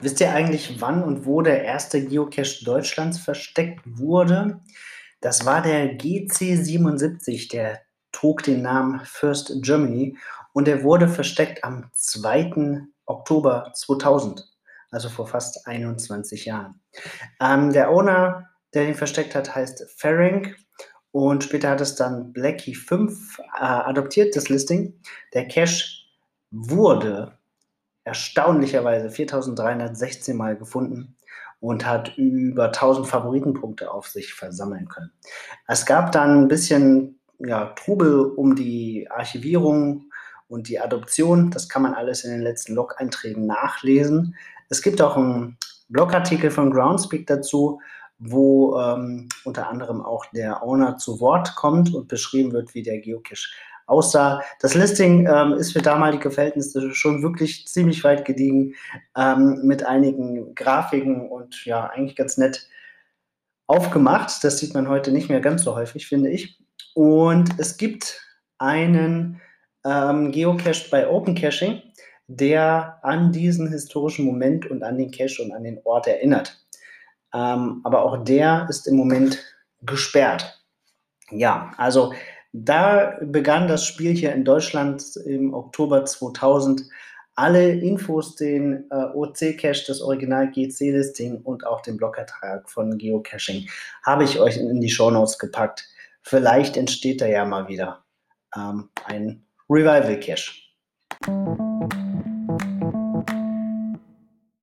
Wisst ihr eigentlich, wann und wo der erste Geocache Deutschlands versteckt wurde? Das war der GC77, der trug den Namen First Germany und er wurde versteckt am 2. Oktober 2000, also vor fast 21 Jahren. Ähm, der Owner, der ihn versteckt hat, heißt Ferenc und später hat es dann Blackie 5 äh, adoptiert, das Listing. Der Cache wurde erstaunlicherweise 4316 Mal gefunden und hat über 1000 Favoritenpunkte auf sich versammeln können. Es gab dann ein bisschen ja, Trubel um die Archivierung und die Adoption. Das kann man alles in den letzten Log-Einträgen nachlesen. Es gibt auch einen Blogartikel von Groundspeak dazu, wo ähm, unter anderem auch der Owner zu Wort kommt und beschrieben wird, wie der Geocache aussah. Das Listing ähm, ist für damalige Verhältnisse schon wirklich ziemlich weit gediegen ähm, mit einigen Grafiken und ja, eigentlich ganz nett aufgemacht. Das sieht man heute nicht mehr ganz so häufig, finde ich. Und es gibt einen ähm, Geocache bei Open Caching, der an diesen historischen Moment und an den Cache und an den Ort erinnert. Ähm, aber auch der ist im Moment gesperrt. Ja, also da begann das Spiel hier in Deutschland im Oktober 2000. Alle Infos, den äh, OC-Cache, das Original GC-Listing und auch den Blogertrag von Geocaching habe ich euch in, in die Shownotes gepackt. Vielleicht entsteht da ja mal wieder ähm, ein Revival-Cache.